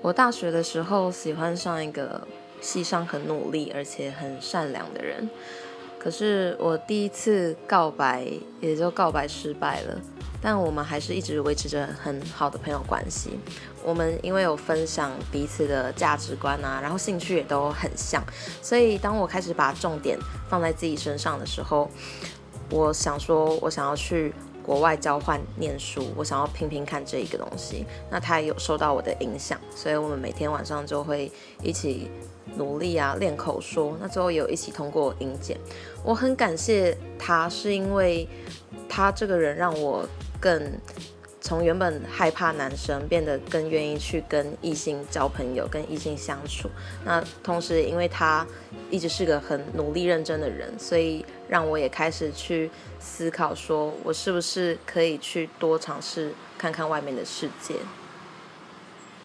我大学的时候喜欢上一个系上很努力而且很善良的人，可是我第一次告白也就告白失败了，但我们还是一直维持着很好的朋友关系。我们因为有分享彼此的价值观啊，然后兴趣也都很像，所以当我开始把重点放在自己身上的时候，我想说我想要去。国外交换念书，我想要拼拼看这一个东西。那他也有受到我的影响，所以我们每天晚上就会一起努力啊，练口说。那最后也有一起通过英检。我很感谢他，是因为他这个人让我更从原本害怕男生变得更愿意去跟异性交朋友，跟异性相处。那同时，因为他一直是个很努力认真的人，所以让我也开始去。思考，说我是不是可以去多尝试看看外面的世界。